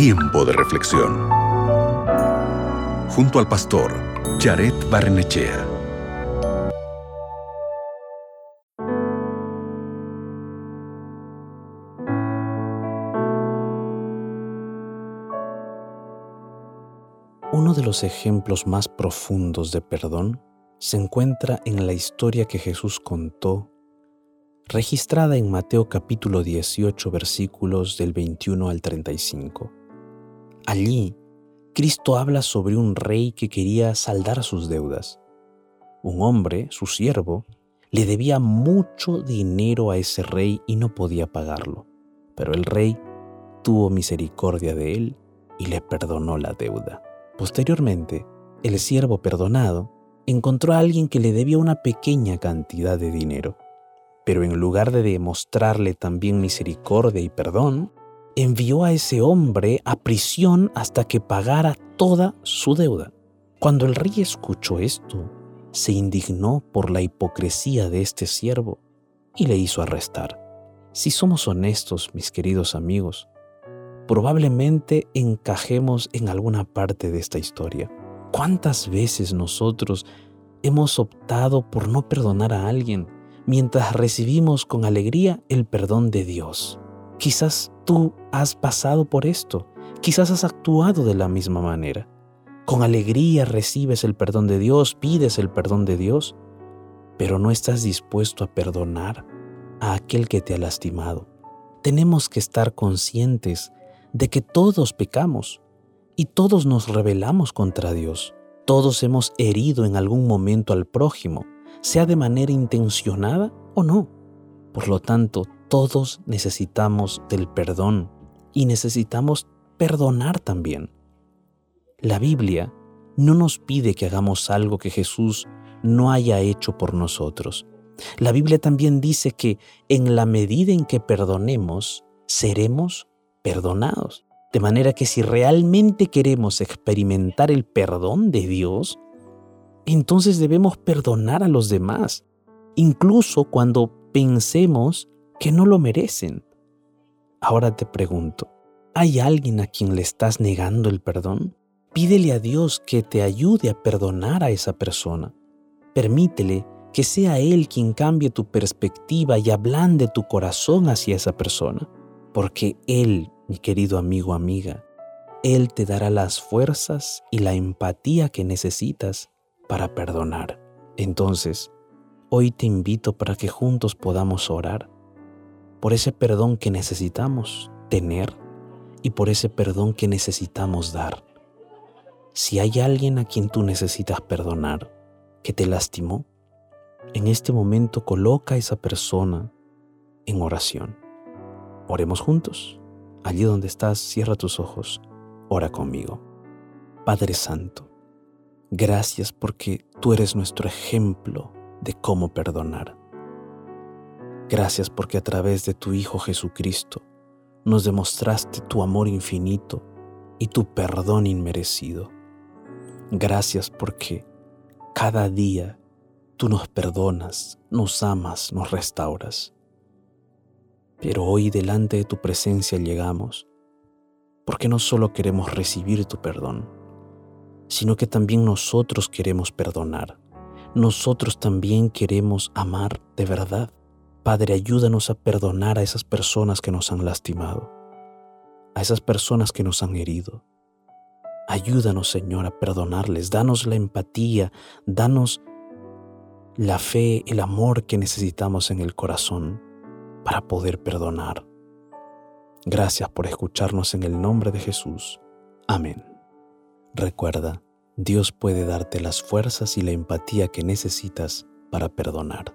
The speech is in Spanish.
Tiempo de reflexión. Junto al pastor Jared Barnechea. Uno de los ejemplos más profundos de perdón se encuentra en la historia que Jesús contó registrada en Mateo capítulo 18 versículos del 21 al 35. Allí, Cristo habla sobre un rey que quería saldar sus deudas. Un hombre, su siervo, le debía mucho dinero a ese rey y no podía pagarlo, pero el rey tuvo misericordia de él y le perdonó la deuda. Posteriormente, el siervo perdonado encontró a alguien que le debía una pequeña cantidad de dinero pero en lugar de demostrarle también misericordia y perdón, envió a ese hombre a prisión hasta que pagara toda su deuda. Cuando el rey escuchó esto, se indignó por la hipocresía de este siervo y le hizo arrestar. Si somos honestos, mis queridos amigos, probablemente encajemos en alguna parte de esta historia. ¿Cuántas veces nosotros hemos optado por no perdonar a alguien mientras recibimos con alegría el perdón de Dios. Quizás tú has pasado por esto, quizás has actuado de la misma manera. Con alegría recibes el perdón de Dios, pides el perdón de Dios, pero no estás dispuesto a perdonar a aquel que te ha lastimado. Tenemos que estar conscientes de que todos pecamos y todos nos rebelamos contra Dios. Todos hemos herido en algún momento al prójimo sea de manera intencionada o no. Por lo tanto, todos necesitamos del perdón y necesitamos perdonar también. La Biblia no nos pide que hagamos algo que Jesús no haya hecho por nosotros. La Biblia también dice que en la medida en que perdonemos, seremos perdonados. De manera que si realmente queremos experimentar el perdón de Dios, entonces debemos perdonar a los demás, incluso cuando pensemos que no lo merecen. Ahora te pregunto, ¿hay alguien a quien le estás negando el perdón? Pídele a Dios que te ayude a perdonar a esa persona. Permítele que sea Él quien cambie tu perspectiva y ablande tu corazón hacia esa persona, porque Él, mi querido amigo, amiga, Él te dará las fuerzas y la empatía que necesitas para perdonar. Entonces, hoy te invito para que juntos podamos orar por ese perdón que necesitamos tener y por ese perdón que necesitamos dar. Si hay alguien a quien tú necesitas perdonar, que te lastimó, en este momento coloca a esa persona en oración. Oremos juntos. Allí donde estás, cierra tus ojos. Ora conmigo. Padre Santo, Gracias porque tú eres nuestro ejemplo de cómo perdonar. Gracias porque a través de tu Hijo Jesucristo nos demostraste tu amor infinito y tu perdón inmerecido. Gracias porque cada día tú nos perdonas, nos amas, nos restauras. Pero hoy delante de tu presencia llegamos porque no solo queremos recibir tu perdón, sino que también nosotros queremos perdonar. Nosotros también queremos amar de verdad. Padre, ayúdanos a perdonar a esas personas que nos han lastimado, a esas personas que nos han herido. Ayúdanos, Señor, a perdonarles. Danos la empatía, danos la fe, el amor que necesitamos en el corazón para poder perdonar. Gracias por escucharnos en el nombre de Jesús. Amén. Recuerda, Dios puede darte las fuerzas y la empatía que necesitas para perdonar.